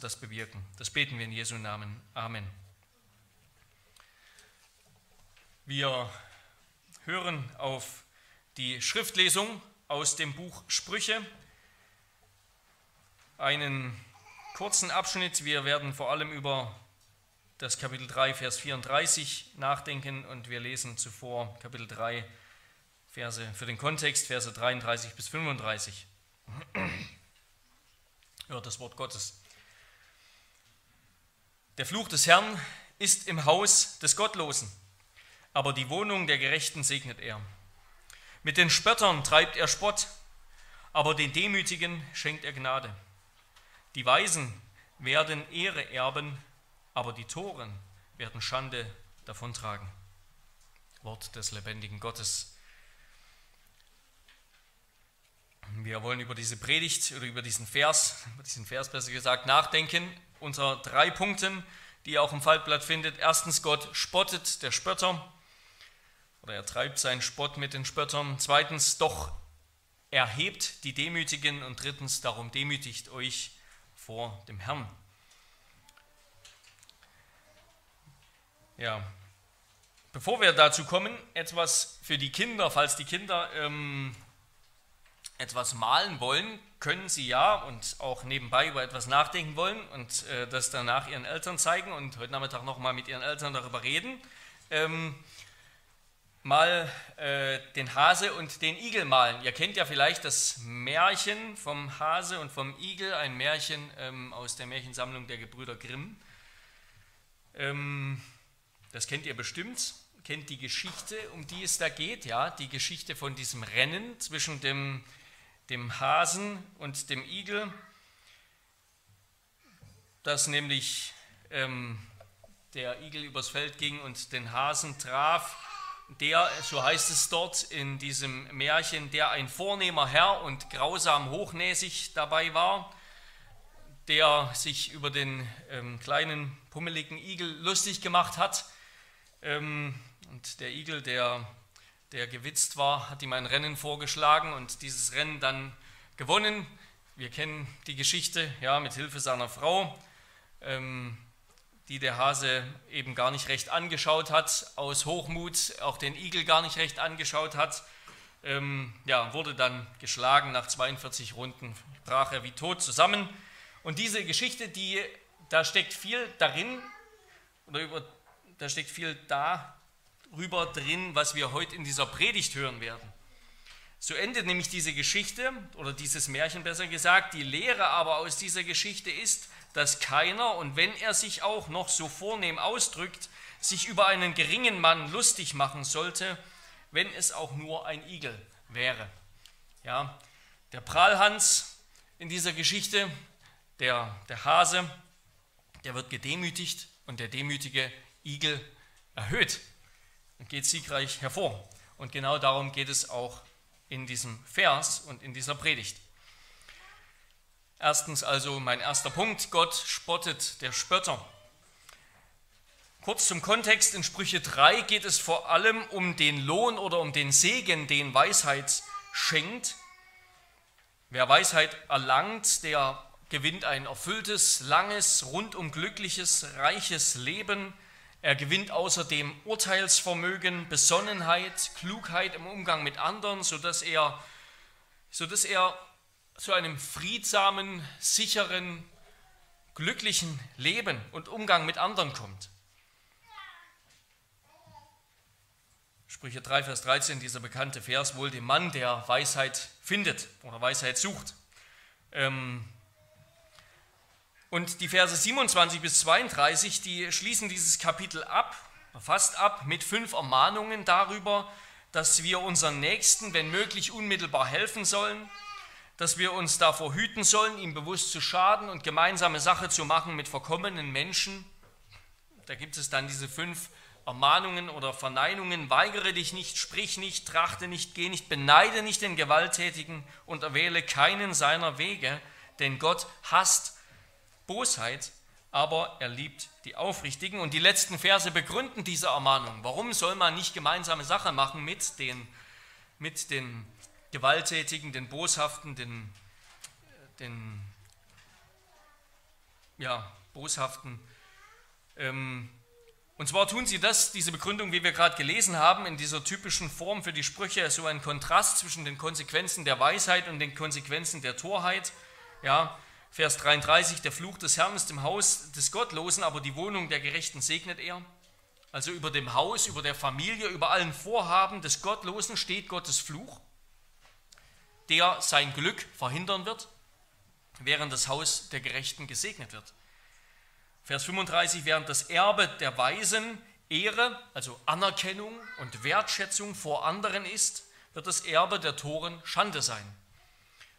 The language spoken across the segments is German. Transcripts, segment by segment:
das bewirken. Das beten wir in Jesu Namen. Amen. Wir hören auf die Schriftlesung aus dem Buch Sprüche. Einen kurzen Abschnitt. Wir werden vor allem über das Kapitel 3, Vers 34 nachdenken und wir lesen zuvor Kapitel 3, Verse für den Kontext, Verse 33 bis 35. Hört das Wort Gottes. Der Fluch des Herrn ist im Haus des Gottlosen, aber die Wohnung der Gerechten segnet er. Mit den Spöttern treibt er Spott, aber den Demütigen schenkt er Gnade. Die Weisen werden Ehre erben, aber die Toren werden Schande davontragen. Wort des lebendigen Gottes. Wir wollen über diese Predigt oder über diesen Vers, über diesen Vers besser gesagt, nachdenken unter drei Punkten, die ihr auch im Faltblatt findet. Erstens, Gott spottet der Spötter oder er treibt seinen Spott mit den Spöttern. Zweitens, doch erhebt die Demütigen und drittens, darum demütigt euch vor dem Herrn. Ja, bevor wir dazu kommen, etwas für die Kinder, falls die Kinder ähm, etwas malen wollen, können sie ja und auch nebenbei über etwas nachdenken wollen und äh, das danach ihren Eltern zeigen und heute Nachmittag nochmal mit ihren Eltern darüber reden. Ähm, mal äh, den Hase und den Igel malen. Ihr kennt ja vielleicht das Märchen vom Hase und vom Igel, ein Märchen ähm, aus der Märchensammlung der Gebrüder Grimm. Ähm, das kennt ihr bestimmt, kennt die Geschichte, um die es da geht, ja, die Geschichte von diesem Rennen zwischen dem dem Hasen und dem Igel, dass nämlich ähm, der Igel übers Feld ging und den Hasen traf, der, so heißt es dort in diesem Märchen, der ein vornehmer Herr und grausam hochnäsig dabei war, der sich über den ähm, kleinen pummeligen Igel lustig gemacht hat. Ähm, und der Igel, der der gewitzt war, hat ihm ein Rennen vorgeschlagen und dieses Rennen dann gewonnen. Wir kennen die Geschichte, ja, mit Hilfe seiner Frau, ähm, die der Hase eben gar nicht recht angeschaut hat, aus Hochmut auch den Igel gar nicht recht angeschaut hat. Ähm, ja, wurde dann geschlagen nach 42 Runden, brach er wie tot zusammen. Und diese Geschichte, die, da steckt viel darin, oder über, da steckt viel da rüber drin, was wir heute in dieser Predigt hören werden. So endet nämlich diese Geschichte oder dieses Märchen besser gesagt. Die Lehre aber aus dieser Geschichte ist, dass keiner, und wenn er sich auch noch so vornehm ausdrückt, sich über einen geringen Mann lustig machen sollte, wenn es auch nur ein Igel wäre. Ja, der Prahlhans in dieser Geschichte, der, der Hase, der wird gedemütigt und der demütige Igel erhöht und geht siegreich hervor. Und genau darum geht es auch in diesem Vers und in dieser Predigt. Erstens also mein erster Punkt, Gott spottet der Spötter. Kurz zum Kontext, in Sprüche 3 geht es vor allem um den Lohn oder um den Segen, den Weisheit schenkt. Wer Weisheit erlangt, der gewinnt ein erfülltes, langes, rundum glückliches, reiches Leben er gewinnt außerdem Urteilsvermögen, Besonnenheit, Klugheit im Umgang mit anderen, sodass er, sodass er zu einem friedsamen, sicheren, glücklichen Leben und Umgang mit anderen kommt. Sprüche 3, Vers 13, dieser bekannte Vers, wohl dem Mann, der Weisheit findet oder Weisheit sucht. Ähm, und die Verse 27 bis 32, die schließen dieses Kapitel ab, fast ab, mit fünf Ermahnungen darüber, dass wir unseren Nächsten, wenn möglich, unmittelbar helfen sollen, dass wir uns davor hüten sollen, ihm bewusst zu schaden und gemeinsame Sache zu machen mit verkommenen Menschen. Da gibt es dann diese fünf Ermahnungen oder Verneinungen. Weigere dich nicht, sprich nicht, trachte nicht, geh nicht, beneide nicht den Gewalttätigen und erwähle keinen seiner Wege, denn Gott hasst Bosheit, aber er liebt die Aufrichtigen. Und die letzten Verse begründen diese Ermahnung. Warum soll man nicht gemeinsame Sache machen mit den, mit den Gewalttätigen, den Boshaften, den, den ja, boshaften. Ähm, und zwar tun sie das, diese Begründung, wie wir gerade gelesen haben, in dieser typischen Form für die Sprüche, so ein Kontrast zwischen den Konsequenzen der Weisheit und den Konsequenzen der Torheit. Ja, Vers 33, der Fluch des Herrn ist im Haus des Gottlosen, aber die Wohnung der Gerechten segnet er. Also über dem Haus, über der Familie, über allen Vorhaben des Gottlosen steht Gottes Fluch, der sein Glück verhindern wird, während das Haus der Gerechten gesegnet wird. Vers 35, während das Erbe der Weisen Ehre, also Anerkennung und Wertschätzung vor anderen ist, wird das Erbe der Toren Schande sein.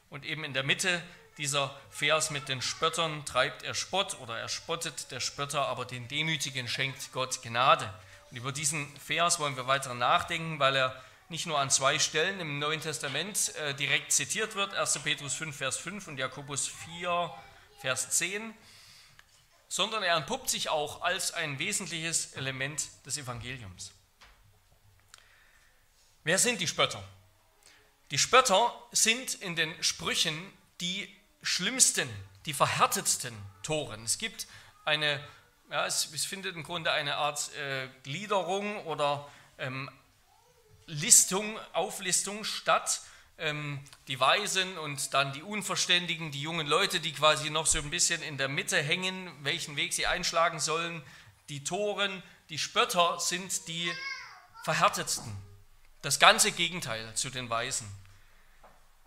Und eben in der Mitte dieser Vers mit den Spöttern treibt er Spott oder er spottet der Spötter, aber den Demütigen schenkt Gott Gnade. Und über diesen Vers wollen wir weiter nachdenken, weil er nicht nur an zwei Stellen im Neuen Testament äh, direkt zitiert wird, 1. Petrus 5, Vers 5 und Jakobus 4, Vers 10, sondern er entpuppt sich auch als ein wesentliches Element des Evangeliums. Wer sind die Spötter? Die Spötter sind in den Sprüchen die schlimmsten, die verhärtetsten Toren. Es gibt eine, ja, es, es findet im Grunde eine Art äh, Gliederung oder ähm, Listung, Auflistung statt ähm, die Weisen und dann die Unverständigen, die jungen Leute, die quasi noch so ein bisschen in der Mitte hängen, welchen Weg sie einschlagen sollen. Die Toren, die Spötter sind die verhärtetsten. Das ganze Gegenteil zu den Weisen.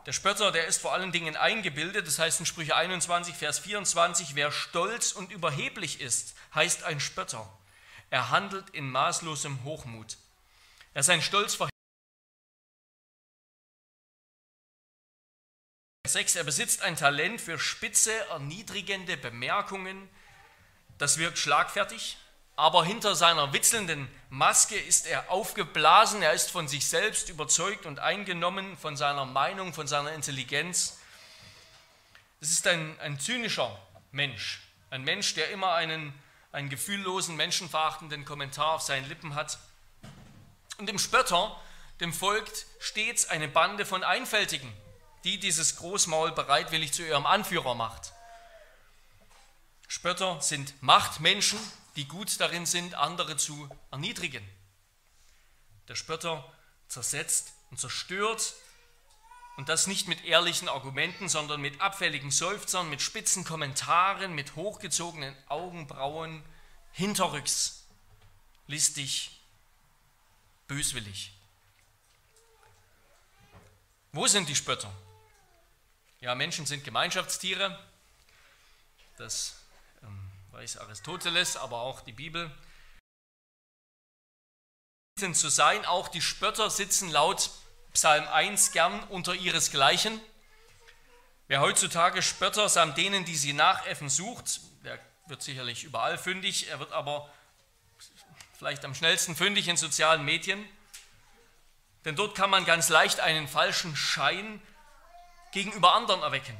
Der Spötter, der ist vor allen Dingen eingebildet, das heißt in Sprüche 21, Vers 24, wer stolz und überheblich ist, heißt ein Spötter. Er handelt in maßlosem Hochmut. Er ist ein Stolz 6, er besitzt ein Talent für spitze, erniedrigende Bemerkungen. Das wirkt schlagfertig, aber hinter seiner witzelnden Maske ist er aufgeblasen, er ist von sich selbst überzeugt und eingenommen, von seiner Meinung, von seiner Intelligenz. Es ist ein, ein zynischer Mensch, ein Mensch, der immer einen, einen gefühllosen, menschenverachtenden Kommentar auf seinen Lippen hat. Und dem Spötter, dem folgt stets eine Bande von Einfältigen, die dieses Großmaul bereitwillig zu ihrem Anführer macht. Spötter sind Machtmenschen, die gut darin sind, andere zu erniedrigen. Der Spötter zersetzt und zerstört und das nicht mit ehrlichen Argumenten, sondern mit abfälligen Seufzern, mit spitzen Kommentaren, mit hochgezogenen Augenbrauen, hinterrücks, listig, böswillig. Wo sind die Spötter? Ja, Menschen sind Gemeinschaftstiere. Das weiß Aristoteles, aber auch die Bibel. Zu sein, auch die Spötter sitzen laut Psalm 1 gern unter ihresgleichen. Wer heutzutage Spötter samt denen, die sie nachäffen, sucht, der wird sicherlich überall fündig, er wird aber vielleicht am schnellsten fündig in sozialen Medien. Denn dort kann man ganz leicht einen falschen Schein gegenüber anderen erwecken.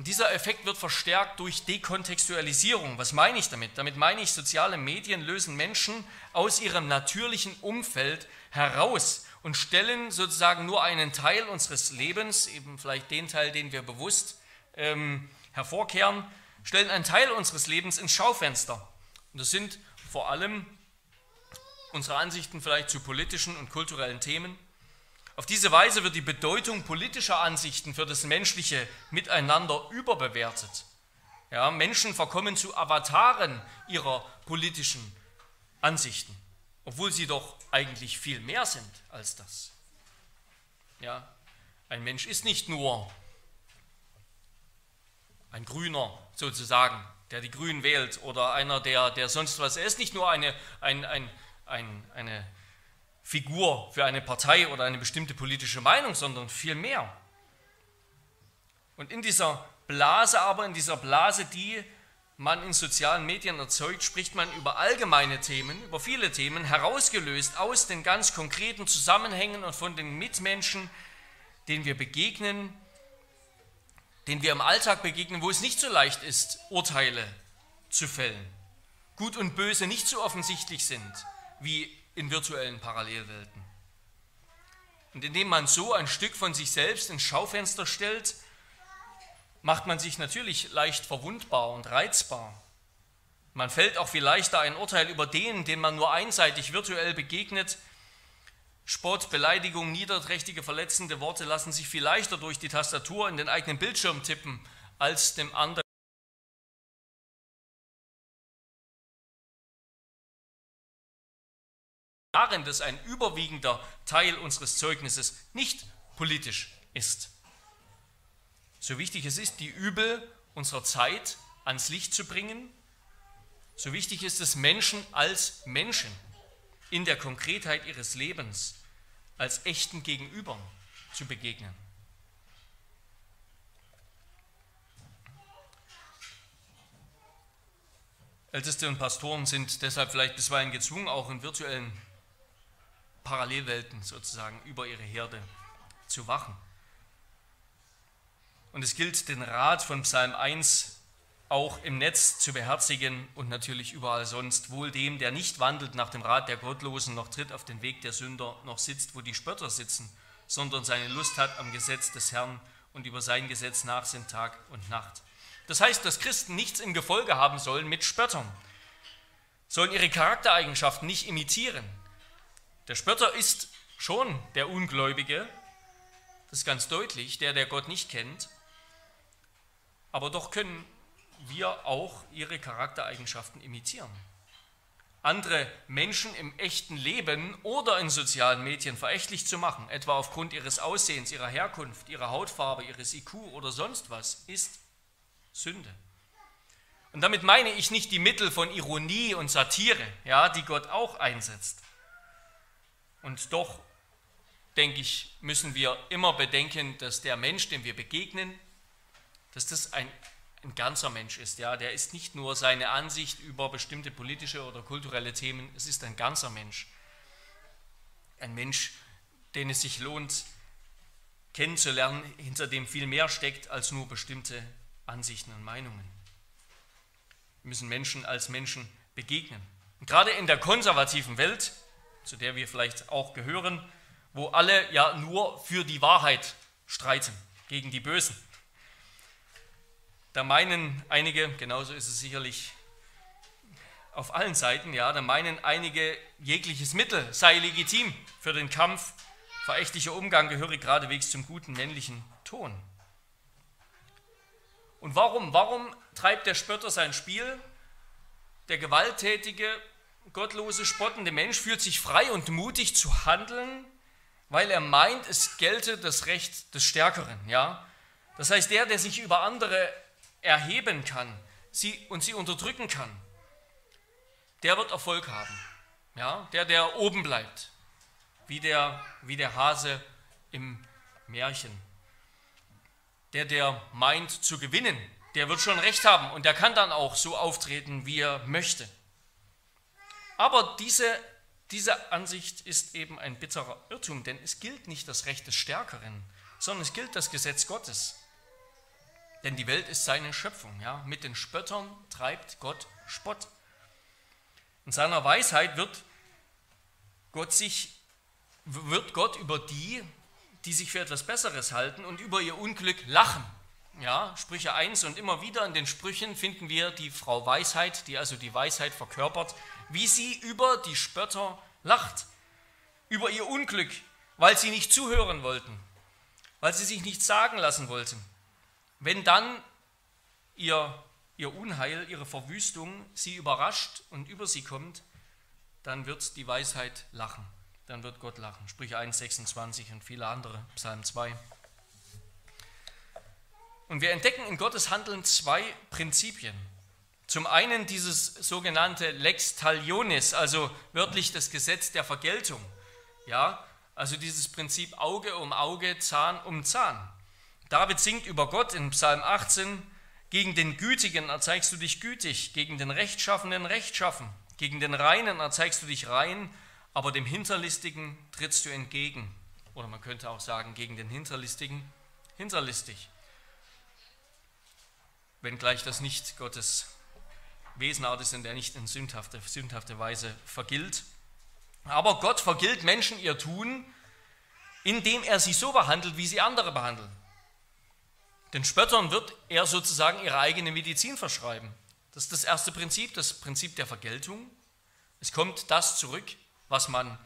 Und dieser Effekt wird verstärkt durch Dekontextualisierung. Was meine ich damit? Damit meine ich, soziale Medien lösen Menschen aus ihrem natürlichen Umfeld heraus und stellen sozusagen nur einen Teil unseres Lebens, eben vielleicht den Teil, den wir bewusst ähm, hervorkehren, stellen einen Teil unseres Lebens ins Schaufenster. Und das sind vor allem unsere Ansichten vielleicht zu politischen und kulturellen Themen, auf diese Weise wird die Bedeutung politischer Ansichten für das menschliche Miteinander überbewertet. Ja, Menschen verkommen zu Avataren ihrer politischen Ansichten, obwohl sie doch eigentlich viel mehr sind als das. Ja, ein Mensch ist nicht nur ein Grüner sozusagen, der die Grünen wählt oder einer, der, der sonst was. Er ist nicht nur eine, ein, ein, ein, eine Figur für eine Partei oder eine bestimmte politische Meinung, sondern viel mehr. Und in dieser Blase aber, in dieser Blase, die man in sozialen Medien erzeugt, spricht man über allgemeine Themen, über viele Themen, herausgelöst aus den ganz konkreten Zusammenhängen und von den Mitmenschen, denen wir begegnen, denen wir im Alltag begegnen, wo es nicht so leicht ist, Urteile zu fällen. Gut und Böse nicht so offensichtlich sind wie in virtuellen Parallelwelten. Und indem man so ein Stück von sich selbst ins Schaufenster stellt, macht man sich natürlich leicht verwundbar und reizbar. Man fällt auch viel leichter ein Urteil über den, den man nur einseitig virtuell begegnet. Spott, Beleidigung, niederträchtige, verletzende Worte lassen sich viel leichter durch die Tastatur in den eigenen Bildschirm tippen, als dem anderen. Darin, dass ein überwiegender Teil unseres Zeugnisses nicht politisch ist. So wichtig es ist, die Übel unserer Zeit ans Licht zu bringen, so wichtig ist es, Menschen als Menschen in der Konkretheit ihres Lebens, als echten Gegenübern zu begegnen. Älteste und Pastoren sind deshalb vielleicht bisweilen gezwungen, auch in virtuellen Parallelwelten sozusagen über ihre Herde zu wachen. Und es gilt den Rat von Psalm 1 auch im Netz zu beherzigen und natürlich überall sonst. Wohl dem, der nicht wandelt nach dem Rat der Gottlosen, noch tritt auf den Weg der Sünder, noch sitzt, wo die Spötter sitzen, sondern seine Lust hat am Gesetz des Herrn und über sein Gesetz nachsinnt Tag und Nacht. Das heißt, dass Christen nichts im Gefolge haben sollen mit Spöttern, sollen ihre Charaktereigenschaften nicht imitieren. Der Spötter ist schon der Ungläubige, das ist ganz deutlich, der, der Gott nicht kennt, aber doch können wir auch ihre Charaktereigenschaften imitieren. Andere Menschen im echten Leben oder in sozialen Medien verächtlich zu machen, etwa aufgrund ihres Aussehens, ihrer Herkunft, ihrer Hautfarbe, ihres IQ oder sonst was, ist Sünde. Und damit meine ich nicht die Mittel von Ironie und Satire, ja, die Gott auch einsetzt. Und doch, denke ich, müssen wir immer bedenken, dass der Mensch, dem wir begegnen, dass das ein ein ganzer Mensch ist. Ja, der ist nicht nur seine Ansicht über bestimmte politische oder kulturelle Themen, es ist ein ganzer Mensch. Ein Mensch, den es sich lohnt, kennenzulernen, hinter dem viel mehr steckt als nur bestimmte Ansichten und Meinungen. Wir müssen Menschen als Menschen begegnen. Und gerade in der konservativen Welt, zu der wir vielleicht auch gehören, wo alle ja nur für die Wahrheit streiten, gegen die Bösen, da meinen einige, genauso ist es sicherlich auf allen Seiten, ja, da meinen einige, jegliches Mittel sei legitim für den Kampf. Verächtlicher Umgang gehöre geradewegs zum guten männlichen Ton. Und warum? Warum treibt der Spötter sein Spiel? Der gewalttätige, gottlose, spottende Mensch fühlt sich frei und mutig zu handeln, weil er meint, es gelte das Recht des Stärkeren. Ja? Das heißt, der, der sich über andere erheben kann sie, und sie unterdrücken kann, der wird Erfolg haben. Ja, der, der oben bleibt, wie der, wie der Hase im Märchen. Der, der meint zu gewinnen, der wird schon recht haben und der kann dann auch so auftreten, wie er möchte. Aber diese, diese Ansicht ist eben ein bitterer Irrtum, denn es gilt nicht das Recht des Stärkeren, sondern es gilt das Gesetz Gottes. Denn die Welt ist seine Schöpfung. Ja? Mit den Spöttern treibt Gott Spott. In seiner Weisheit wird Gott, sich, wird Gott über die, die sich für etwas Besseres halten und über ihr Unglück lachen. Ja, Sprüche 1 und immer wieder in den Sprüchen finden wir die Frau Weisheit, die also die Weisheit verkörpert, wie sie über die Spötter lacht, über ihr Unglück, weil sie nicht zuhören wollten, weil sie sich nichts sagen lassen wollten. Wenn dann ihr, ihr Unheil, ihre Verwüstung sie überrascht und über sie kommt, dann wird die Weisheit lachen. Dann wird Gott lachen. Sprüche 1, 26 und viele andere, Psalm 2. Und wir entdecken in Gottes Handeln zwei Prinzipien. Zum einen dieses sogenannte Lex Talionis, also wörtlich das Gesetz der Vergeltung. Ja, also dieses Prinzip Auge um Auge, Zahn um Zahn. David singt über Gott in Psalm 18, gegen den Gütigen erzeigst du dich gütig, gegen den Rechtschaffenen rechtschaffen, gegen den Reinen erzeigst du dich rein, aber dem Hinterlistigen trittst du entgegen. Oder man könnte auch sagen, gegen den Hinterlistigen hinterlistig. Wenngleich das nicht Gottes Wesenart ist und der nicht in sündhafte, sündhafte Weise vergilt. Aber Gott vergilt Menschen ihr Tun, indem er sie so behandelt, wie sie andere behandeln. Den Spöttern wird er sozusagen ihre eigene Medizin verschreiben. Das ist das erste Prinzip, das Prinzip der Vergeltung. Es kommt das zurück, was man,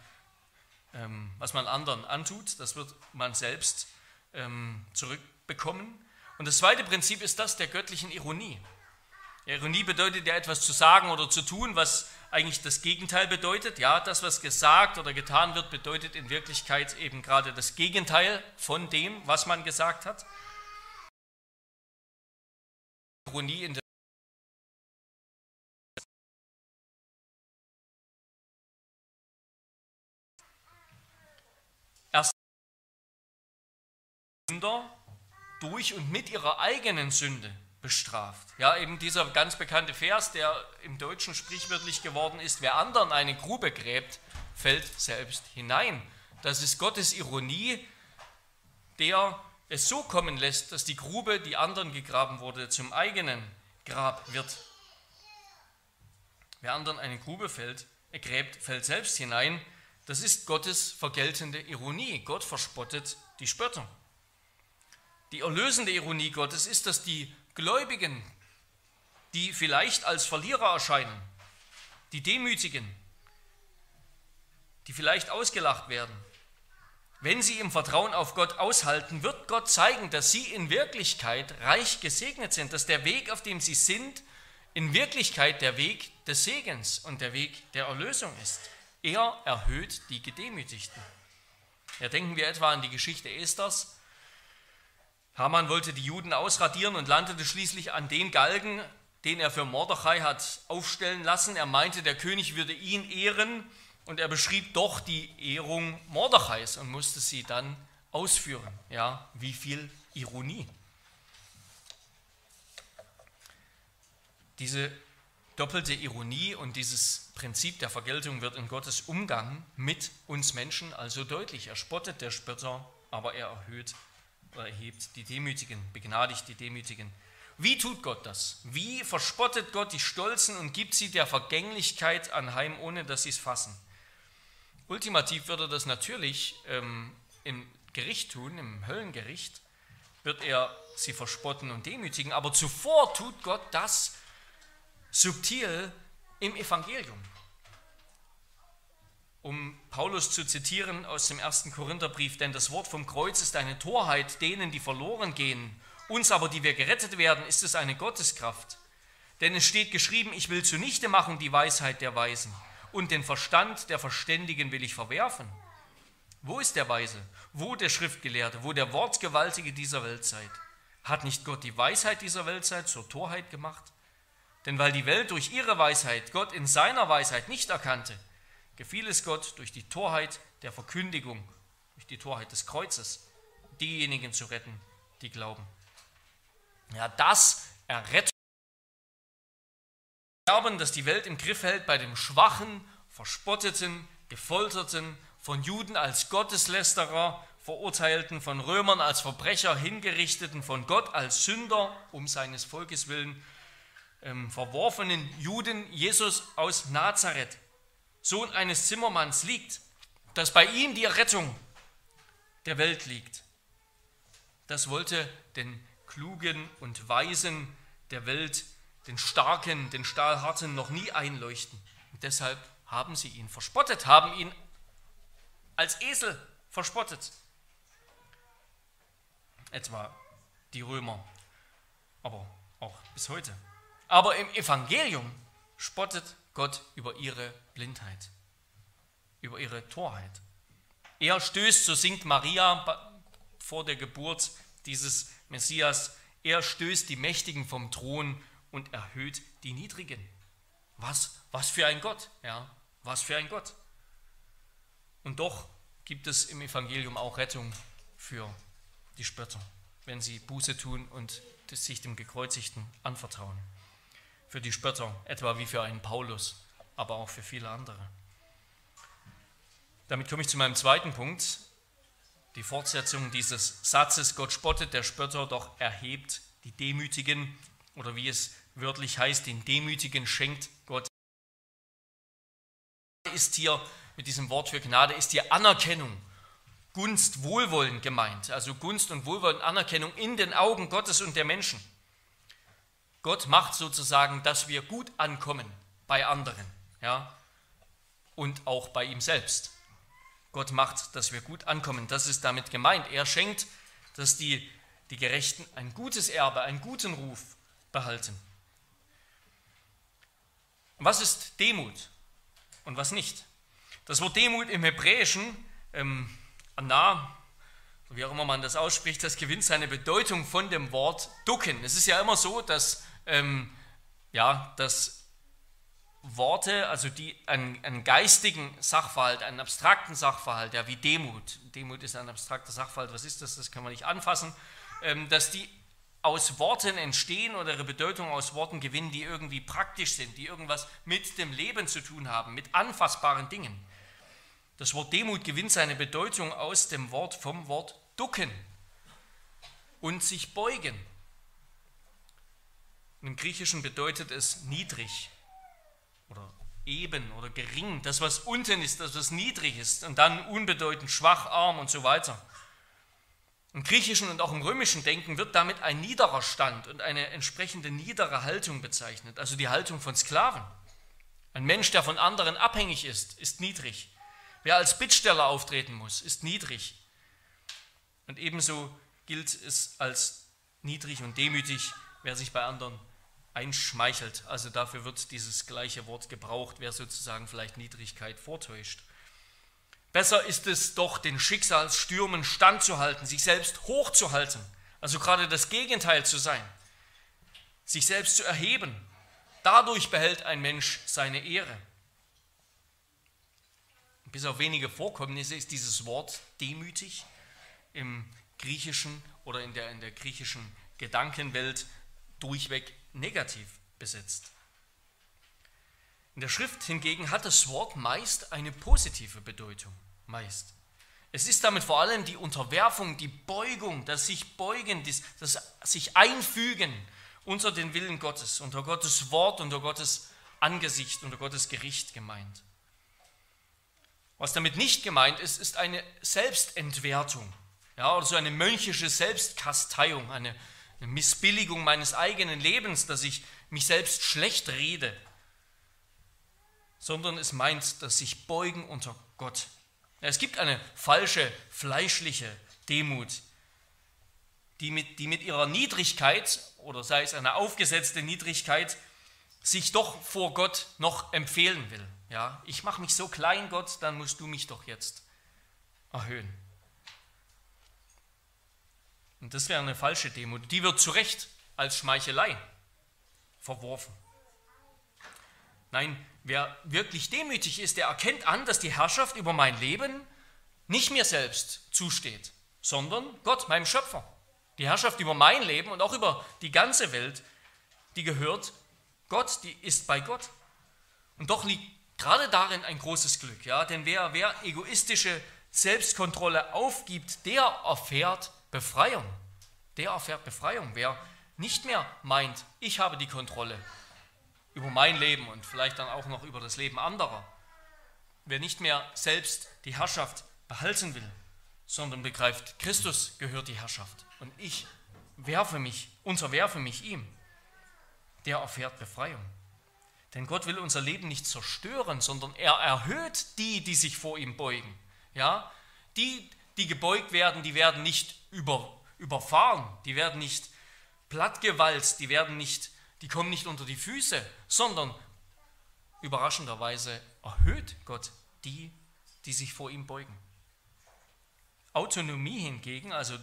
ähm, was man anderen antut, das wird man selbst ähm, zurückbekommen. Und das zweite Prinzip ist das der göttlichen Ironie. Ironie bedeutet ja etwas zu sagen oder zu tun, was eigentlich das Gegenteil bedeutet. Ja, das, was gesagt oder getan wird, bedeutet in Wirklichkeit eben gerade das Gegenteil von dem, was man gesagt hat. Ironie in der durch und mit ihrer eigenen Sünde bestraft. Ja, eben dieser ganz bekannte Vers, der im Deutschen sprichwörtlich geworden ist, wer anderen eine Grube gräbt, fällt selbst hinein. Das ist Gottes Ironie, der es so kommen lässt, dass die Grube, die anderen gegraben wurde, zum eigenen Grab wird. Wer anderen eine Grube fällt, er gräbt, fällt selbst hinein. Das ist Gottes vergeltende Ironie. Gott verspottet die Spötter. Die erlösende Ironie Gottes ist, dass die Gläubigen, die vielleicht als Verlierer erscheinen, die Demütigen, die vielleicht ausgelacht werden, wenn sie im Vertrauen auf Gott aushalten, wird Gott zeigen, dass sie in Wirklichkeit reich gesegnet sind, dass der Weg, auf dem sie sind, in Wirklichkeit der Weg des Segens und der Weg der Erlösung ist. Er erhöht die Gedemütigten. Ja, denken wir etwa an die Geschichte Esthers, Haman wollte die Juden ausradieren und landete schließlich an dem Galgen, den er für Mordechai hat aufstellen lassen. Er meinte, der König würde ihn ehren und er beschrieb doch die Ehrung Mordechais und musste sie dann ausführen. Ja, wie viel Ironie. Diese doppelte Ironie und dieses Prinzip der Vergeltung wird in Gottes Umgang mit uns Menschen also deutlich. Er spottet der Spötter, aber er erhöht erhebt die Demütigen, begnadigt die Demütigen. Wie tut Gott das? Wie verspottet Gott die Stolzen und gibt sie der Vergänglichkeit anheim, ohne dass sie es fassen? Ultimativ wird er das natürlich ähm, im Gericht tun, im Höllengericht wird er sie verspotten und demütigen, aber zuvor tut Gott das subtil im Evangelium um Paulus zu zitieren aus dem ersten Korintherbrief, denn das Wort vom Kreuz ist eine Torheit denen, die verloren gehen. Uns aber, die wir gerettet werden, ist es eine Gotteskraft. Denn es steht geschrieben, ich will zunichte machen die Weisheit der Weisen und den Verstand der Verständigen will ich verwerfen. Wo ist der Weise? Wo der Schriftgelehrte? Wo der Wortgewaltige dieser Weltzeit? Hat nicht Gott die Weisheit dieser Weltzeit zur Torheit gemacht? Denn weil die Welt durch ihre Weisheit Gott in seiner Weisheit nicht erkannte, gefiel es Gott durch die Torheit der Verkündigung, durch die Torheit des Kreuzes, diejenigen zu retten, die glauben. Ja, das errettet Glauben, dass die Welt im Griff hält bei dem schwachen, verspotteten, gefolterten, von Juden als Gotteslästerer verurteilten, von Römern als Verbrecher hingerichteten, von Gott als Sünder um seines Volkes willen ähm, verworfenen Juden Jesus aus Nazareth Sohn eines Zimmermanns liegt, dass bei ihm die Rettung der Welt liegt. Das wollte den Klugen und Weisen der Welt, den Starken, den Stahlharten noch nie einleuchten. Und deshalb haben sie ihn verspottet, haben ihn als Esel verspottet. Etwa die Römer, aber auch bis heute. Aber im Evangelium spottet Gott über ihre Blindheit, über ihre Torheit. Er stößt, so singt Maria vor der Geburt dieses Messias, er stößt die Mächtigen vom Thron und erhöht die Niedrigen. Was, was für ein Gott, ja, was für ein Gott. Und doch gibt es im Evangelium auch Rettung für die Spötter, wenn sie Buße tun und sich dem Gekreuzigten anvertrauen für die Spötter, etwa wie für einen Paulus, aber auch für viele andere. Damit komme ich zu meinem zweiten Punkt, die Fortsetzung dieses Satzes, Gott spottet der Spötter, doch erhebt die Demütigen, oder wie es wörtlich heißt, den Demütigen schenkt Gott. Ist hier mit diesem Wort für Gnade, ist hier Anerkennung Gunst, Wohlwollen gemeint, also Gunst und Wohlwollen, Anerkennung in den Augen Gottes und der Menschen. Gott macht sozusagen, dass wir gut ankommen bei anderen, ja, und auch bei ihm selbst. Gott macht, dass wir gut ankommen. Das ist damit gemeint. Er schenkt, dass die, die Gerechten ein gutes Erbe, einen guten Ruf behalten. Was ist Demut und was nicht? Das Wort Demut im Hebräischen, ähm, Anna, wie auch immer man das ausspricht, das gewinnt seine Bedeutung von dem Wort ducken. Es ist ja immer so, dass, ähm, ja, dass Worte, also die einen, einen, geistigen Sachverhalt, einen abstrakten Sachverhalt, ja, wie Demut, Demut ist ein abstrakter Sachverhalt, was ist das, das kann man nicht anfassen, ähm, dass die aus Worten entstehen oder ihre Bedeutung aus Worten gewinnen, die irgendwie praktisch sind, die irgendwas mit dem Leben zu tun haben, mit anfassbaren Dingen. Das Wort Demut gewinnt seine Bedeutung aus dem Wort vom Wort ducken und sich beugen. Im Griechischen bedeutet es niedrig oder eben oder gering, das was unten ist, das was niedrig ist und dann unbedeutend, schwach, arm und so weiter. Im griechischen und auch im römischen Denken wird damit ein niederer Stand und eine entsprechende niedere Haltung bezeichnet, also die Haltung von Sklaven. Ein Mensch, der von anderen abhängig ist, ist niedrig. Wer als Bittsteller auftreten muss, ist niedrig. Und ebenso gilt es als niedrig und demütig, wer sich bei anderen einschmeichelt. Also dafür wird dieses gleiche Wort gebraucht, wer sozusagen vielleicht Niedrigkeit vortäuscht. Besser ist es doch, den Schicksalsstürmen standzuhalten, sich selbst hochzuhalten, also gerade das Gegenteil zu sein, sich selbst zu erheben. Dadurch behält ein Mensch seine Ehre. Bis auf wenige Vorkommnisse ist dieses Wort demütig im griechischen oder in der, in der griechischen Gedankenwelt durchweg negativ besetzt. In der Schrift hingegen hat das Wort meist eine positive Bedeutung. Meist. Es ist damit vor allem die Unterwerfung, die Beugung, das sich beugen, das sich einfügen unter den Willen Gottes, unter Gottes Wort, unter Gottes Angesicht, unter Gottes Gericht gemeint. Was damit nicht gemeint ist, ist eine Selbstentwertung, ja, oder so eine mönchische Selbstkasteiung, eine eine Missbilligung meines eigenen Lebens, dass ich mich selbst schlecht rede, sondern es meint, dass sich beugen unter Gott. Es gibt eine falsche, fleischliche Demut, die mit, die mit ihrer Niedrigkeit oder sei es eine aufgesetzte Niedrigkeit sich doch vor Gott noch empfehlen will. Ja, ich mache mich so klein, Gott, dann musst du mich doch jetzt erhöhen. Und das wäre eine falsche Demut. Die wird zu Recht als Schmeichelei verworfen. Nein, wer wirklich demütig ist, der erkennt an, dass die Herrschaft über mein Leben nicht mir selbst zusteht, sondern Gott, meinem Schöpfer. Die Herrschaft über mein Leben und auch über die ganze Welt, die gehört Gott, die ist bei Gott. Und doch liegt gerade darin ein großes Glück, ja, denn wer, wer egoistische Selbstkontrolle aufgibt, der erfährt Befreiung. Der erfährt Befreiung. Wer nicht mehr meint, ich habe die Kontrolle über mein Leben und vielleicht dann auch noch über das Leben anderer. Wer nicht mehr selbst die Herrschaft behalten will, sondern begreift, Christus gehört die Herrschaft und ich werfe mich, unterwerfe mich ihm, der erfährt Befreiung. Denn Gott will unser Leben nicht zerstören, sondern er erhöht die, die sich vor ihm beugen. Ja, die, die gebeugt werden, die werden nicht über, überfahren, die werden nicht plattgewalzt, die werden nicht, die kommen nicht unter die Füße, sondern überraschenderweise erhöht Gott die, die sich vor ihm beugen. Autonomie hingegen, also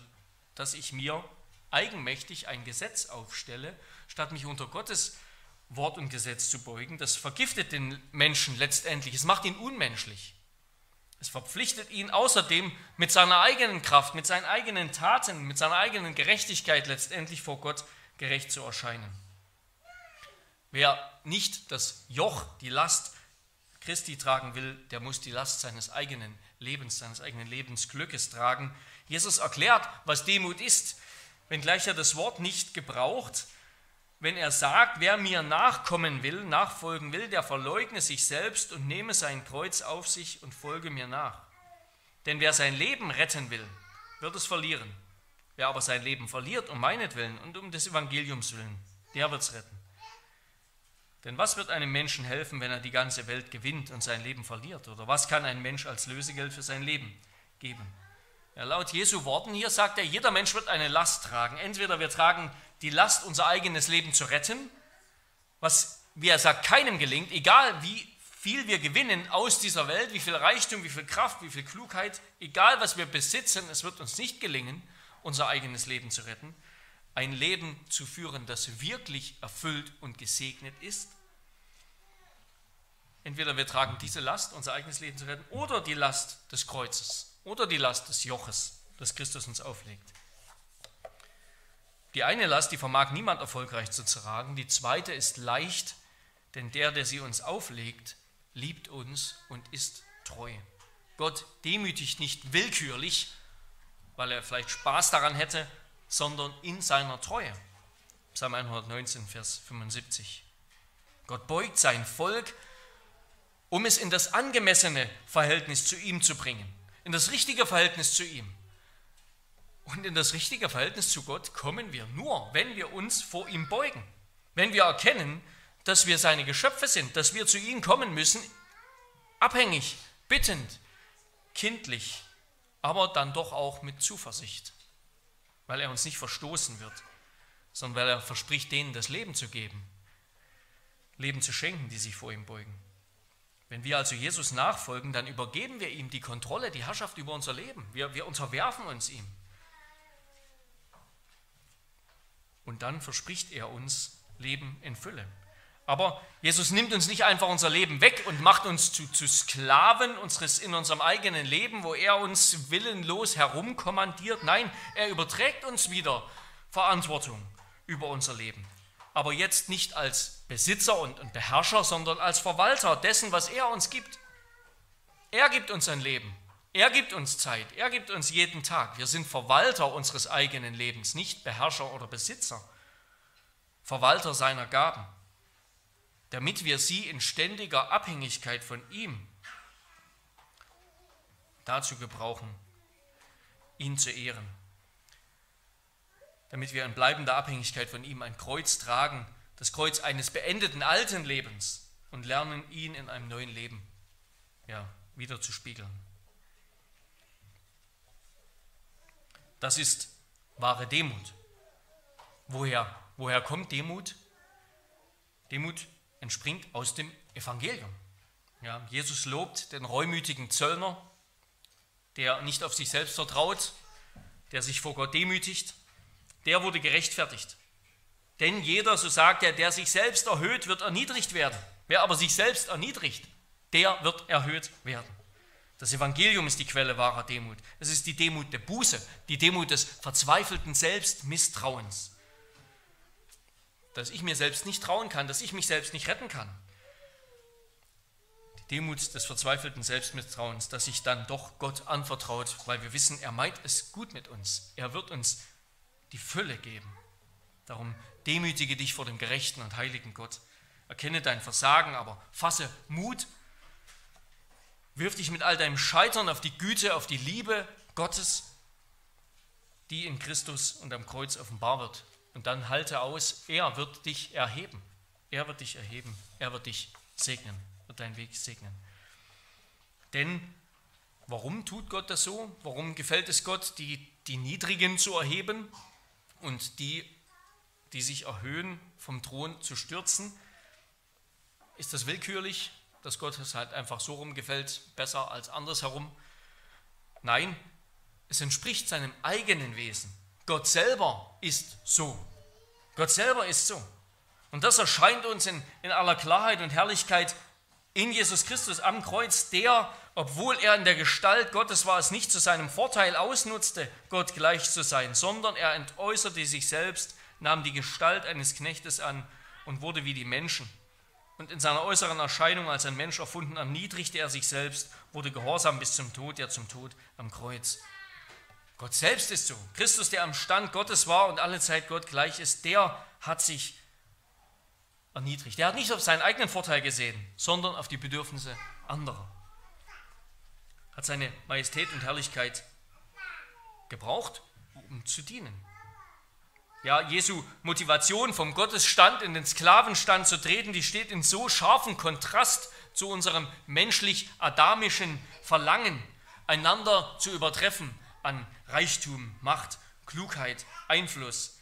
dass ich mir eigenmächtig ein Gesetz aufstelle, statt mich unter Gottes Wort und Gesetz zu beugen, das vergiftet den Menschen letztendlich, es macht ihn unmenschlich. Es verpflichtet ihn außerdem mit seiner eigenen Kraft, mit seinen eigenen Taten, mit seiner eigenen Gerechtigkeit letztendlich vor Gott gerecht zu erscheinen. Wer nicht das Joch, die Last Christi tragen will, der muss die Last seines eigenen Lebens, seines eigenen Lebensglückes tragen. Jesus erklärt, was Demut ist, wenngleich er das Wort nicht gebraucht, wenn er sagt, wer mir nachkommen will, nachfolgen will, der verleugne sich selbst und nehme sein Kreuz auf sich und folge mir nach. Denn wer sein Leben retten will, wird es verlieren. Wer aber sein Leben verliert um meinetwillen und um des Evangeliums willen, der wird es retten. Denn was wird einem Menschen helfen, wenn er die ganze Welt gewinnt und sein Leben verliert? Oder was kann ein Mensch als Lösegeld für sein Leben geben? Ja, laut Jesu Worten hier sagt er, jeder Mensch wird eine Last tragen. Entweder wir tragen die Last, unser eigenes Leben zu retten, was, wie er sagt, keinem gelingt, egal wie viel wir gewinnen aus dieser Welt, wie viel Reichtum, wie viel Kraft, wie viel Klugheit, egal was wir besitzen, es wird uns nicht gelingen, unser eigenes Leben zu retten ein Leben zu führen, das wirklich erfüllt und gesegnet ist. Entweder wir tragen diese Last, unser eigenes Leben zu retten, oder die Last des Kreuzes oder die Last des Joches, das Christus uns auflegt. Die eine Last, die vermag niemand erfolgreich zu tragen, die zweite ist leicht, denn der, der sie uns auflegt, liebt uns und ist treu. Gott demütigt nicht willkürlich, weil er vielleicht Spaß daran hätte, sondern in seiner Treue. Psalm 119, Vers 75. Gott beugt sein Volk, um es in das angemessene Verhältnis zu ihm zu bringen, in das richtige Verhältnis zu ihm. Und in das richtige Verhältnis zu Gott kommen wir nur, wenn wir uns vor ihm beugen, wenn wir erkennen, dass wir seine Geschöpfe sind, dass wir zu ihm kommen müssen, abhängig, bittend, kindlich, aber dann doch auch mit Zuversicht weil er uns nicht verstoßen wird, sondern weil er verspricht, denen das Leben zu geben, Leben zu schenken, die sich vor ihm beugen. Wenn wir also Jesus nachfolgen, dann übergeben wir ihm die Kontrolle, die Herrschaft über unser Leben. Wir, wir unterwerfen uns ihm. Und dann verspricht er uns Leben in Fülle. Aber Jesus nimmt uns nicht einfach unser Leben weg und macht uns zu, zu Sklaven unseres, in unserem eigenen Leben, wo er uns willenlos herumkommandiert. Nein, er überträgt uns wieder Verantwortung über unser Leben. Aber jetzt nicht als Besitzer und, und Beherrscher, sondern als Verwalter dessen, was er uns gibt. Er gibt uns ein Leben. Er gibt uns Zeit. Er gibt uns jeden Tag. Wir sind Verwalter unseres eigenen Lebens, nicht Beherrscher oder Besitzer. Verwalter seiner Gaben damit wir sie in ständiger Abhängigkeit von ihm dazu gebrauchen, ihn zu ehren. Damit wir in bleibender Abhängigkeit von ihm ein Kreuz tragen, das Kreuz eines beendeten alten Lebens und lernen, ihn in einem neuen Leben ja, wieder zu spiegeln. Das ist wahre Demut. Woher, woher kommt Demut? Demut entspringt aus dem Evangelium. Ja, Jesus lobt den reumütigen Zöllner, der nicht auf sich selbst vertraut, der sich vor Gott demütigt, der wurde gerechtfertigt. Denn jeder, so sagt er, der sich selbst erhöht, wird erniedrigt werden. Wer aber sich selbst erniedrigt, der wird erhöht werden. Das Evangelium ist die Quelle wahrer Demut. Es ist die Demut der Buße, die Demut des verzweifelten Selbstmisstrauens dass ich mir selbst nicht trauen kann, dass ich mich selbst nicht retten kann. Die Demut des verzweifelten Selbstmisstrauens, dass sich dann doch Gott anvertraut, weil wir wissen, er meint es gut mit uns. Er wird uns die Fülle geben. Darum demütige dich vor dem gerechten und heiligen Gott. Erkenne dein Versagen, aber fasse Mut. Wirf dich mit all deinem Scheitern auf die Güte, auf die Liebe Gottes, die in Christus und am Kreuz offenbar wird. Und dann halte aus, er wird dich erheben. Er wird dich erheben. Er wird dich segnen, wird deinen Weg segnen. Denn warum tut Gott das so? Warum gefällt es Gott, die, die Niedrigen zu erheben und die, die sich erhöhen, vom Thron zu stürzen? Ist das willkürlich, dass Gott es halt einfach so rum gefällt, besser als andersherum? Nein, es entspricht seinem eigenen Wesen. Gott selber ist so. Gott selber ist so. Und das erscheint uns in, in aller Klarheit und Herrlichkeit in Jesus Christus am Kreuz, der, obwohl er in der Gestalt Gottes war, es nicht zu seinem Vorteil ausnutzte, Gott gleich zu sein, sondern er entäußerte sich selbst, nahm die Gestalt eines Knechtes an und wurde wie die Menschen. Und in seiner äußeren Erscheinung als ein Mensch erfunden, erniedrigte er sich selbst, wurde gehorsam bis zum Tod, ja zum Tod am Kreuz. Gott selbst ist so. Christus, der am Stand Gottes war und alle Zeit Gott gleich ist, der hat sich erniedrigt. Der hat nicht auf seinen eigenen Vorteil gesehen, sondern auf die Bedürfnisse anderer. hat seine Majestät und Herrlichkeit gebraucht, um zu dienen. Ja, Jesu Motivation vom Gottesstand in den Sklavenstand zu treten, die steht in so scharfem Kontrast zu unserem menschlich-adamischen Verlangen, einander zu übertreffen an Reichtum, Macht, Klugheit, Einfluss,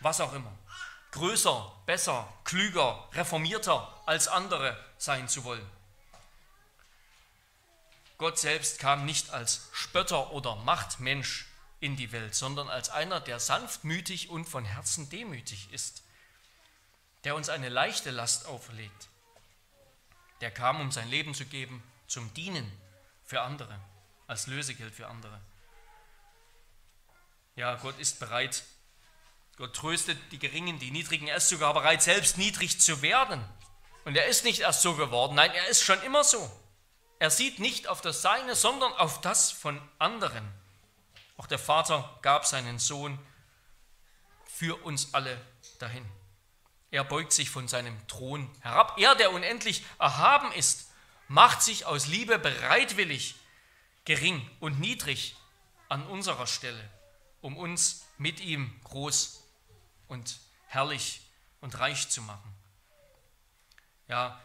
was auch immer. Größer, besser, klüger, reformierter als andere sein zu wollen. Gott selbst kam nicht als Spötter oder Machtmensch in die Welt, sondern als einer, der sanftmütig und von Herzen demütig ist, der uns eine leichte Last auferlegt. Der kam, um sein Leben zu geben, zum Dienen für andere, als Lösegeld für andere. Ja, Gott ist bereit. Gott tröstet die Geringen, die Niedrigen. Er ist sogar bereit, selbst niedrig zu werden. Und er ist nicht erst so geworden, nein, er ist schon immer so. Er sieht nicht auf das Seine, sondern auf das von anderen. Auch der Vater gab seinen Sohn für uns alle dahin. Er beugt sich von seinem Thron herab. Er, der unendlich erhaben ist, macht sich aus Liebe bereitwillig gering und niedrig an unserer Stelle, um uns mit ihm groß und herrlich und reich zu machen. Ja,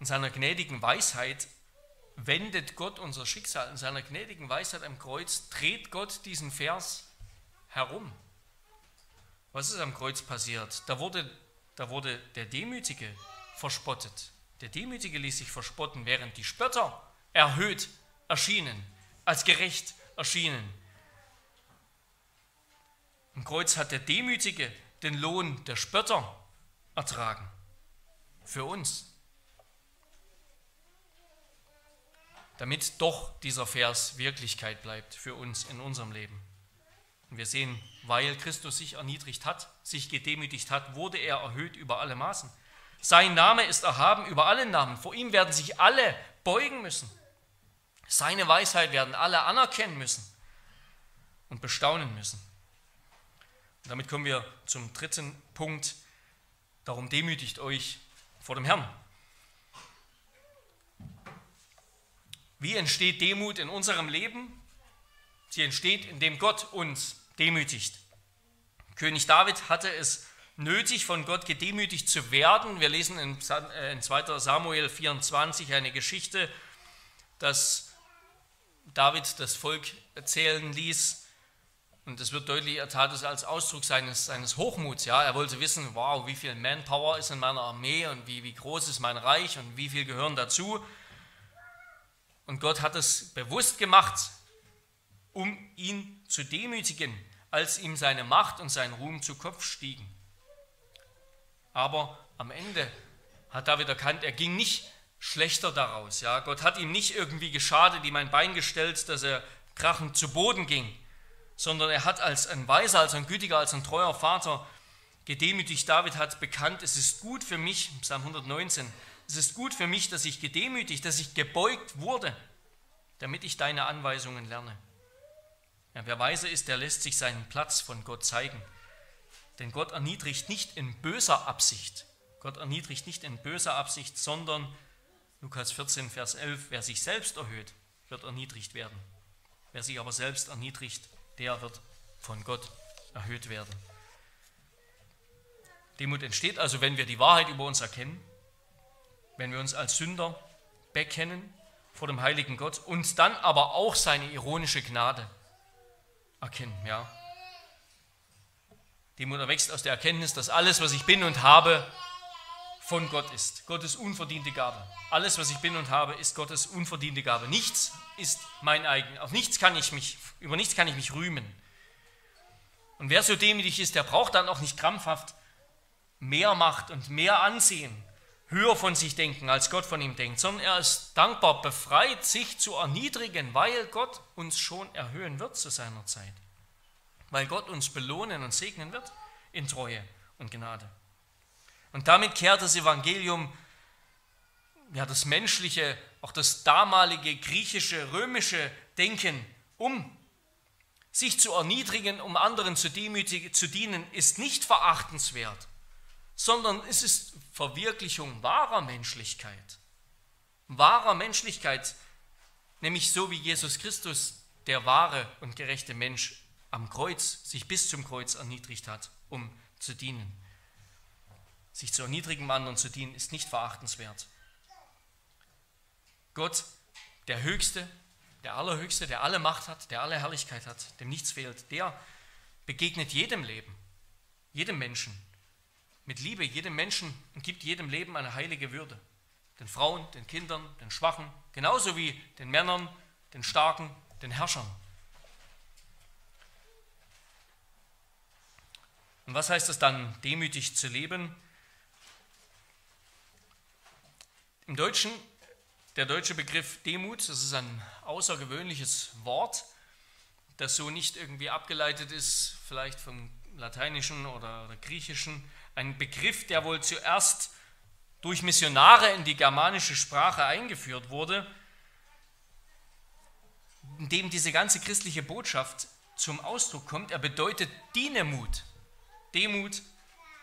in seiner gnädigen Weisheit wendet Gott unser Schicksal. In seiner gnädigen Weisheit am Kreuz dreht Gott diesen Vers herum. Was ist am Kreuz passiert? Da wurde, da wurde der Demütige verspottet. Der Demütige ließ sich verspotten, während die Spötter erhöht erschienen, als gerecht erschienen. Am Kreuz hat der Demütige den Lohn der Spötter ertragen. Für uns. Damit doch dieser Vers Wirklichkeit bleibt für uns in unserem Leben. Und wir sehen, weil Christus sich erniedrigt hat, sich gedemütigt hat, wurde er erhöht über alle Maßen. Sein Name ist erhaben über alle Namen. Vor ihm werden sich alle beugen müssen. Seine Weisheit werden alle anerkennen müssen und bestaunen müssen. Und damit kommen wir zum dritten Punkt. Darum demütigt euch vor dem Herrn. Wie entsteht Demut in unserem Leben? Sie entsteht, indem Gott uns demütigt. König David hatte es nötig, von Gott gedemütigt zu werden. Wir lesen in 2 äh, Samuel 24 eine Geschichte, dass David das Volk erzählen ließ. Und es wird deutlich, er tat es als Ausdruck seines, seines Hochmuts. Ja? Er wollte wissen, wow, wie viel Manpower ist in meiner Armee und wie, wie groß ist mein Reich und wie viel gehören dazu. Und Gott hat es bewusst gemacht, um ihn zu demütigen, als ihm seine Macht und sein Ruhm zu Kopf stiegen. Aber am Ende hat David erkannt, er ging nicht schlechter daraus. Ja? Gott hat ihm nicht irgendwie geschadet, ihm ein Bein gestellt, dass er krachend zu Boden ging, sondern er hat als ein weiser, als ein gütiger, als ein treuer Vater gedemütigt. David hat bekannt, es ist gut für mich, Psalm 119, es ist gut für mich, dass ich gedemütigt, dass ich gebeugt wurde, damit ich deine Anweisungen lerne. Ja, wer weise ist, der lässt sich seinen Platz von Gott zeigen. Denn Gott erniedrigt nicht in böser Absicht. Gott erniedrigt nicht in böser Absicht, sondern, Lukas 14, Vers 11, wer sich selbst erhöht, wird erniedrigt werden. Wer sich aber selbst erniedrigt, der wird von Gott erhöht werden. Demut entsteht also, wenn wir die Wahrheit über uns erkennen wenn wir uns als Sünder bekennen vor dem heiligen Gott und dann aber auch seine ironische Gnade erkennen. Ja. Die Mutter wächst aus der Erkenntnis, dass alles, was ich bin und habe, von Gott ist. Gottes unverdiente Gabe. Alles, was ich bin und habe, ist Gottes unverdiente Gabe. Nichts ist mein eigen. Auf nichts kann ich mich, über nichts kann ich mich rühmen. Und wer so demütig ist, der braucht dann auch nicht krampfhaft mehr Macht und mehr Ansehen höher von sich denken, als Gott von ihm denkt, sondern er ist dankbar befreit, sich zu erniedrigen, weil Gott uns schon erhöhen wird zu seiner Zeit. Weil Gott uns belohnen und segnen wird in Treue und Gnade. Und damit kehrt das Evangelium, ja, das menschliche, auch das damalige griechische, römische Denken um. Sich zu erniedrigen, um anderen zu, zu dienen, ist nicht verachtenswert, sondern es ist Verwirklichung wahrer Menschlichkeit. Wahrer Menschlichkeit, nämlich so wie Jesus Christus, der wahre und gerechte Mensch, am Kreuz, sich bis zum Kreuz erniedrigt hat, um zu dienen. Sich zu erniedrigen, anderen zu dienen, ist nicht verachtenswert. Gott, der Höchste, der Allerhöchste, der alle Macht hat, der alle Herrlichkeit hat, dem nichts fehlt, der begegnet jedem Leben, jedem Menschen mit Liebe, jedem Menschen und gibt jedem Leben eine heilige Würde. Den Frauen, den Kindern, den Schwachen, genauso wie den Männern, den Starken, den Herrschern. Und was heißt es dann, demütig zu leben? Im Deutschen, der deutsche Begriff Demut, das ist ein außergewöhnliches Wort, das so nicht irgendwie abgeleitet ist, vielleicht vom Lateinischen oder, Griechischen. Ein Begriff, der wohl zuerst durch Missionare in die germanische Sprache eingeführt wurde, in dem diese ganze christliche Botschaft zum Ausdruck kommt. Er bedeutet Dienemut. Demut,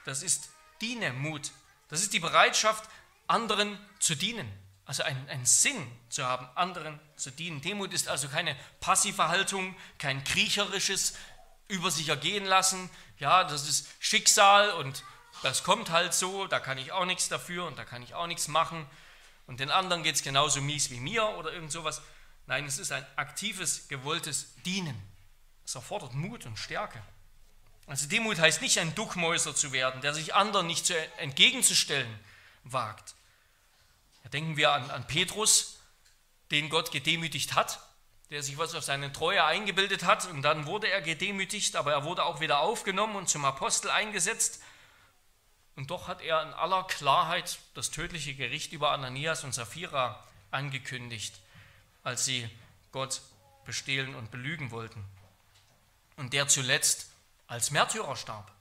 das ist Dienemut. Das ist die Bereitschaft, anderen zu dienen. Also einen, einen Sinn zu haben, anderen zu dienen. Demut ist also keine passive Haltung, kein kriecherisches über sich ergehen lassen. Ja, das ist Schicksal und das kommt halt so, da kann ich auch nichts dafür und da kann ich auch nichts machen. Und den anderen geht es genauso mies wie mir oder irgend sowas. Nein, es ist ein aktives, gewolltes Dienen. Es erfordert Mut und Stärke. Also Demut heißt nicht ein Duckmäuser zu werden, der sich anderen nicht zu, entgegenzustellen wagt. Ja, denken wir an, an Petrus, den Gott gedemütigt hat, der sich was auf seine Treue eingebildet hat und dann wurde er gedemütigt, aber er wurde auch wieder aufgenommen und zum Apostel eingesetzt. Und doch hat er in aller Klarheit das tödliche Gericht über Ananias und Sapphira angekündigt, als sie Gott bestehlen und belügen wollten. Und der zuletzt als Märtyrer starb,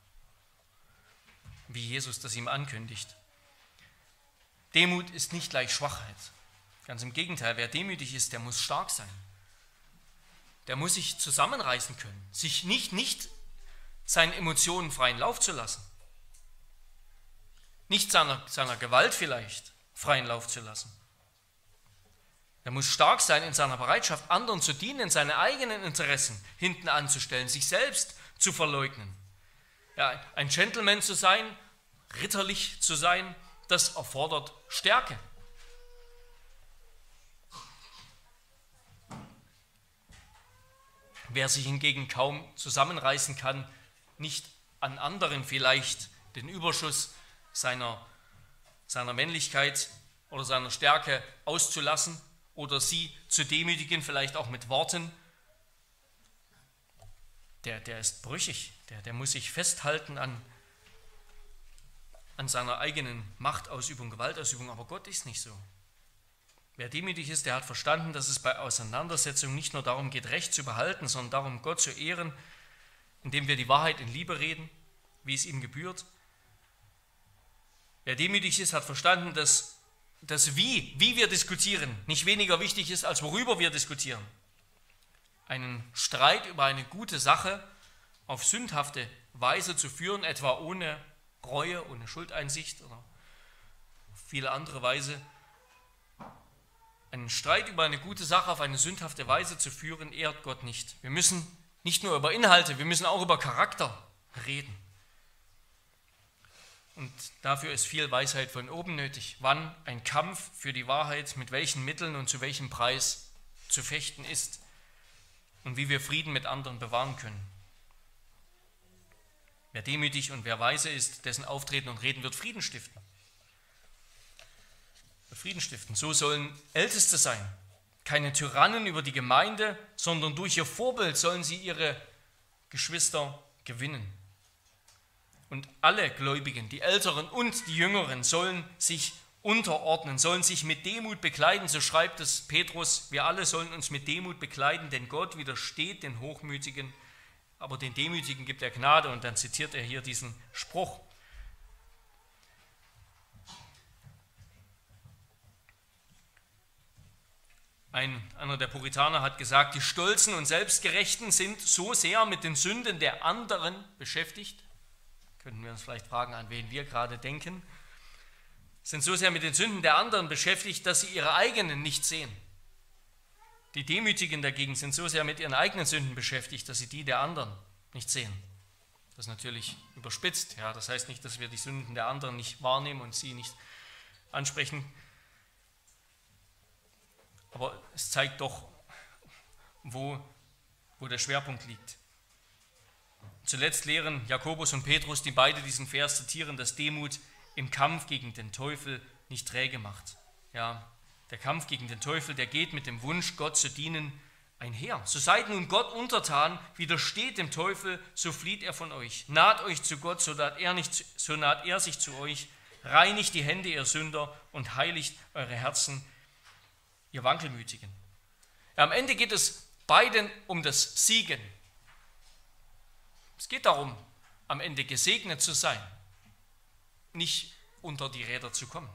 wie Jesus das ihm ankündigt. Demut ist nicht gleich Schwachheit. Ganz im Gegenteil, wer demütig ist, der muss stark sein. Der muss sich zusammenreißen können, sich nicht, nicht seinen Emotionen freien Lauf zu lassen. Nicht seiner, seiner Gewalt vielleicht freien Lauf zu lassen. Er muss stark sein in seiner Bereitschaft, anderen zu dienen, seine eigenen Interessen hinten anzustellen, sich selbst zu verleugnen. Ja, ein Gentleman zu sein, ritterlich zu sein, das erfordert Stärke. Wer sich hingegen kaum zusammenreißen kann, nicht an anderen vielleicht den Überschuss seiner, seiner Männlichkeit oder seiner Stärke auszulassen oder sie zu demütigen, vielleicht auch mit Worten, der, der ist brüchig, der, der muss sich festhalten an, an seiner eigenen Machtausübung, Gewaltausübung, aber Gott ist nicht so. Wer demütig ist, der hat verstanden, dass es bei Auseinandersetzungen nicht nur darum geht, Recht zu behalten, sondern darum, Gott zu ehren, indem wir die Wahrheit in Liebe reden, wie es ihm gebührt. Wer demütig ist, hat verstanden, dass das Wie, wie wir diskutieren, nicht weniger wichtig ist, als worüber wir diskutieren einen Streit über eine gute Sache auf sündhafte Weise zu führen, etwa ohne Reue, ohne Schuldeinsicht oder auf viele andere Weise. Einen Streit über eine gute Sache auf eine sündhafte Weise zu führen, ehrt Gott nicht. Wir müssen nicht nur über Inhalte, wir müssen auch über Charakter reden. Und dafür ist viel Weisheit von oben nötig. Wann ein Kampf für die Wahrheit, mit welchen Mitteln und zu welchem Preis zu fechten ist und wie wir Frieden mit anderen bewahren können. Wer demütig und wer weise ist, dessen Auftreten und Reden wird Frieden stiften. Frieden stiften. So sollen Älteste sein. Keine Tyrannen über die Gemeinde, sondern durch ihr Vorbild sollen sie ihre Geschwister gewinnen. Und alle Gläubigen, die Älteren und die Jüngeren, sollen sich unterordnen, sollen sich mit Demut bekleiden, so schreibt es Petrus, wir alle sollen uns mit Demut bekleiden, denn Gott widersteht den Hochmütigen, aber den Demütigen gibt er Gnade und dann zitiert er hier diesen Spruch. Ein, einer der Puritaner hat gesagt, die Stolzen und Selbstgerechten sind so sehr mit den Sünden der anderen beschäftigt. Könnten wir uns vielleicht fragen, an wen wir gerade denken sind so sehr mit den Sünden der anderen beschäftigt, dass sie ihre eigenen nicht sehen. Die Demütigen dagegen sind so sehr mit ihren eigenen Sünden beschäftigt, dass sie die der anderen nicht sehen. Das ist natürlich überspitzt. Ja, das heißt nicht, dass wir die Sünden der anderen nicht wahrnehmen und sie nicht ansprechen. Aber es zeigt doch, wo, wo der Schwerpunkt liegt. Zuletzt lehren Jakobus und Petrus, die beide diesen Vers zitieren, dass Demut im Kampf gegen den Teufel nicht träge macht. Ja, der Kampf gegen den Teufel, der geht mit dem Wunsch, Gott zu dienen, einher. So seid nun Gott untertan, widersteht dem Teufel, so flieht er von euch. Naht euch zu Gott, so naht er, nicht, so naht er sich zu euch. Reinigt die Hände, ihr Sünder, und heiligt eure Herzen, ihr Wankelmütigen. Am Ende geht es beiden um das Siegen. Es geht darum, am Ende gesegnet zu sein, nicht unter die Räder zu kommen.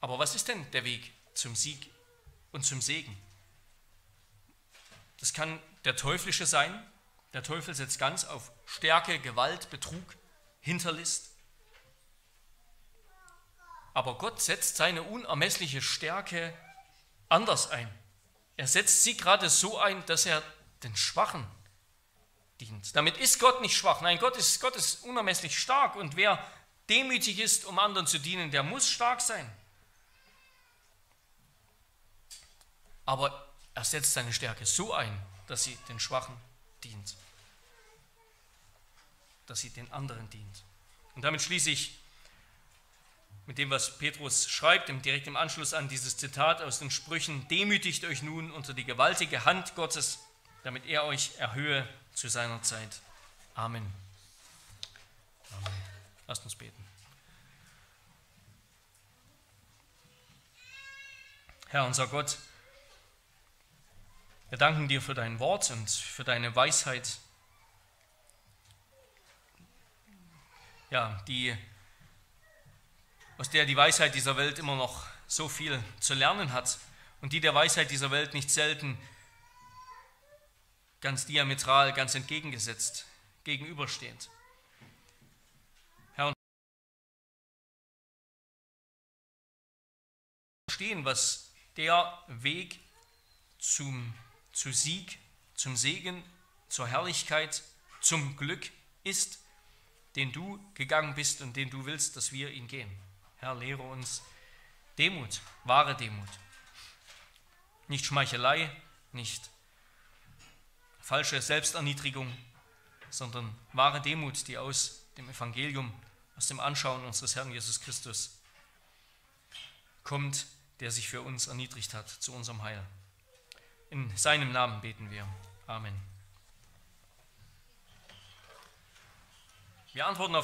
Aber was ist denn der Weg zum Sieg und zum Segen? Das kann der teuflische sein. Der Teufel setzt ganz auf Stärke, Gewalt, Betrug, Hinterlist. Aber Gott setzt seine unermessliche Stärke anders ein. Er setzt sie gerade so ein, dass er den Schwachen dient. Damit ist Gott nicht schwach. Nein, Gott ist, Gott ist unermesslich stark. Und wer demütig ist, um anderen zu dienen, der muss stark sein. Aber er setzt seine Stärke so ein, dass sie den Schwachen dient. Dass sie den anderen dient. Und damit schließe ich mit dem, was Petrus schreibt, direkt im Anschluss an dieses Zitat aus den Sprüchen, demütigt euch nun unter die gewaltige Hand Gottes, damit er euch erhöhe zu seiner Zeit. Amen. Amen. Lasst uns beten. Herr unser Gott, wir danken dir für dein Wort und für deine Weisheit, ja, die aus der die Weisheit dieser Welt immer noch so viel zu lernen hat und die der Weisheit dieser Welt nicht selten ganz diametral, ganz entgegengesetzt gegenübersteht. Herr, verstehen, was der Weg zum, zu Sieg, zum Segen, zur Herrlichkeit, zum Glück ist, den du gegangen bist und den du willst, dass wir ihn gehen. Herr, lehre uns Demut, wahre Demut. Nicht Schmeichelei, nicht falsche Selbsterniedrigung, sondern wahre Demut, die aus dem Evangelium, aus dem Anschauen unseres Herrn Jesus Christus kommt, der sich für uns erniedrigt hat zu unserem Heil. In seinem Namen beten wir. Amen. Wir antworten auf